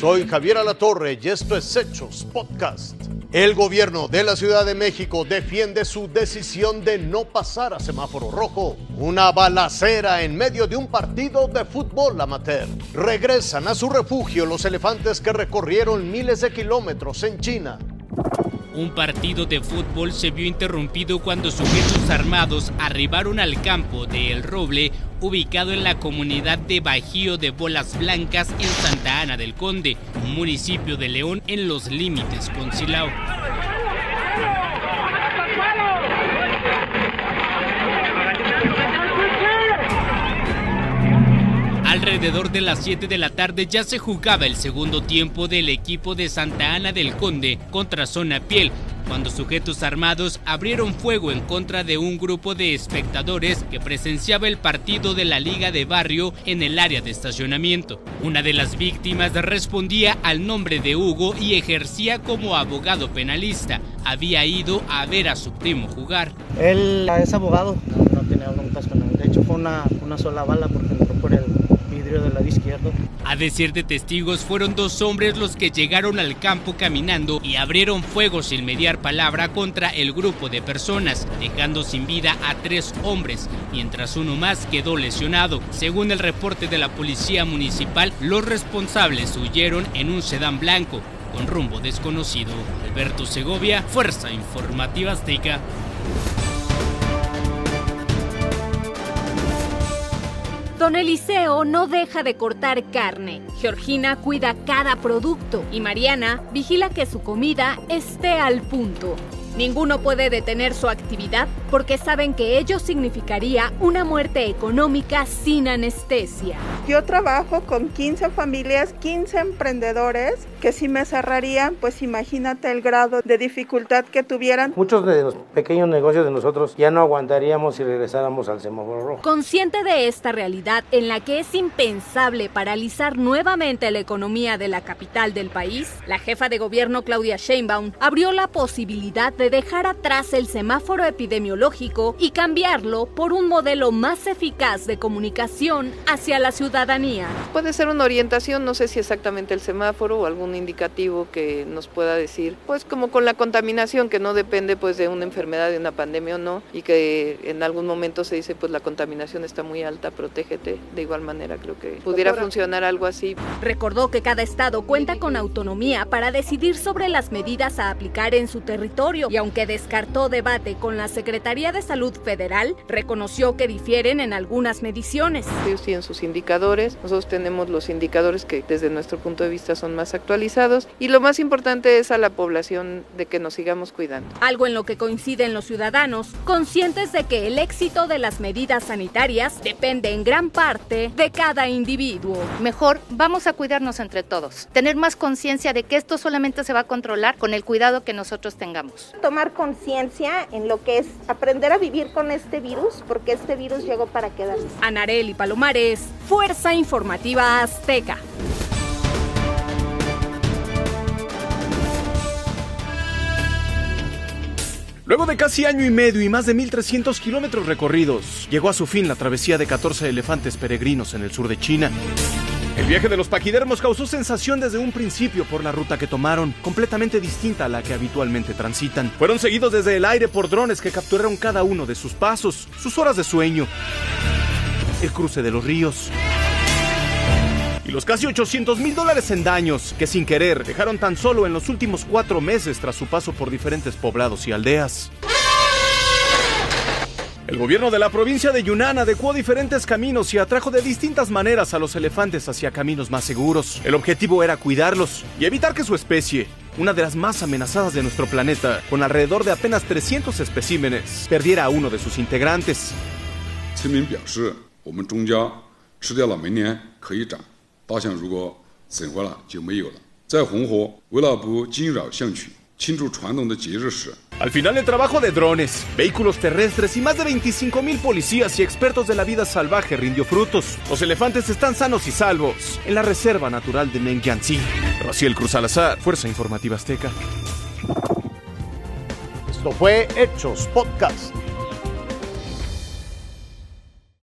Soy Javier Alatorre y esto es Hechos Podcast. El gobierno de la Ciudad de México defiende su decisión de no pasar a semáforo rojo. Una balacera en medio de un partido de fútbol amateur. Regresan a su refugio los elefantes que recorrieron miles de kilómetros en China. Un partido de fútbol se vio interrumpido cuando sujetos armados arribaron al campo de El Roble, ubicado en la comunidad de Bajío de Bolas Blancas en Santa Ana del Conde, municipio de León en los límites con Silao. Alrededor de las 7 de la tarde ya se jugaba el segundo tiempo del equipo de Santa Ana del Conde contra Zona Piel, cuando sujetos armados abrieron fuego en contra de un grupo de espectadores que presenciaba el partido de la Liga de Barrio en el área de estacionamiento. Una de las víctimas respondía al nombre de Hugo y ejercía como abogado penalista. Había ido a ver a su primo jugar. Él es abogado, no, tenía broncas con él. De hecho fue una, una sola bala porque entró por el A decir de testigos, fueron dos hombres los que llegaron al campo caminando y abrieron fuego sin mediar palabra contra el grupo de personas, dejando sin vida a tres hombres, mientras uno más quedó lesionado. Según el reporte de la policía municipal, los responsables huyeron en un sedán blanco con rumbo desconocido. Alberto Segovia, Fuerza Informativa Azteca. Don Eliseo no deja de cortar carne. Georgina cuida cada producto y Mariana vigila que su comida esté al punto. Ninguno puede detener su actividad porque saben que ello significaría una muerte económica sin anestesia. Yo trabajo con 15 familias, 15 emprendedores que si me cerrarían, pues imagínate el grado de dificultad que tuvieran. Muchos de los pequeños negocios de nosotros ya no aguantaríamos si regresáramos al semáforo rojo. Consciente de esta realidad en la que es impensable paralizar nuevamente la economía de la capital del país, la jefa de gobierno Claudia Sheinbaum abrió la posibilidad de dejar atrás el semáforo epidemiológico y cambiarlo por un modelo más eficaz de comunicación hacia la ciudadanía. Puede ser una orientación, no sé si exactamente el semáforo o algún indicativo que nos pueda decir, pues como con la contaminación que no depende pues de una enfermedad, de una pandemia o no, y que en algún momento se dice pues la contaminación está muy alta, protégete. De igual manera creo que pudiera funcionar algo así. Recordó que cada estado cuenta con autonomía para decidir sobre las medidas a aplicar en su territorio y aunque descartó debate con la Secretaría de Salud Federal, reconoció que difieren en algunas mediciones. Ellos tienen sus indicadores, nosotros tenemos los indicadores que desde nuestro punto de vista son más actualizados y lo más importante es a la población de que nos sigamos cuidando. Algo en lo que coinciden los ciudadanos, conscientes de que el éxito de las medidas sanitarias depende en gran parte de cada individuo. Mejor vamos a cuidarnos entre todos, tener más conciencia de que esto solamente se va a controlar con el cuidado que nosotros tengamos tomar conciencia en lo que es aprender a vivir con este virus, porque este virus llegó para quedarse. Anarel y Palomares, Fuerza Informativa Azteca. Luego de casi año y medio y más de 1.300 kilómetros recorridos, llegó a su fin la travesía de 14 elefantes peregrinos en el sur de China. El viaje de los paquidermos causó sensación desde un principio por la ruta que tomaron, completamente distinta a la que habitualmente transitan. Fueron seguidos desde el aire por drones que capturaron cada uno de sus pasos, sus horas de sueño, el cruce de los ríos y los casi 800 mil dólares en daños que sin querer dejaron tan solo en los últimos cuatro meses tras su paso por diferentes poblados y aldeas. El gobierno de la provincia de Yunnan adecuó diferentes caminos y atrajo de distintas maneras a los elefantes hacia caminos más seguros. El objetivo era cuidarlos y evitar que su especie, una de las más amenazadas de nuestro planeta, con alrededor de apenas 300 especímenes, perdiera a uno de sus integrantes. Al final el trabajo de drones, vehículos terrestres y más de 25 mil policías y expertos de la vida salvaje rindió frutos. Los elefantes están sanos y salvos en la Reserva Natural de Mengyantsi. Raciel Cruz Alazar, Fuerza Informativa Azteca. Esto fue Hechos Podcast.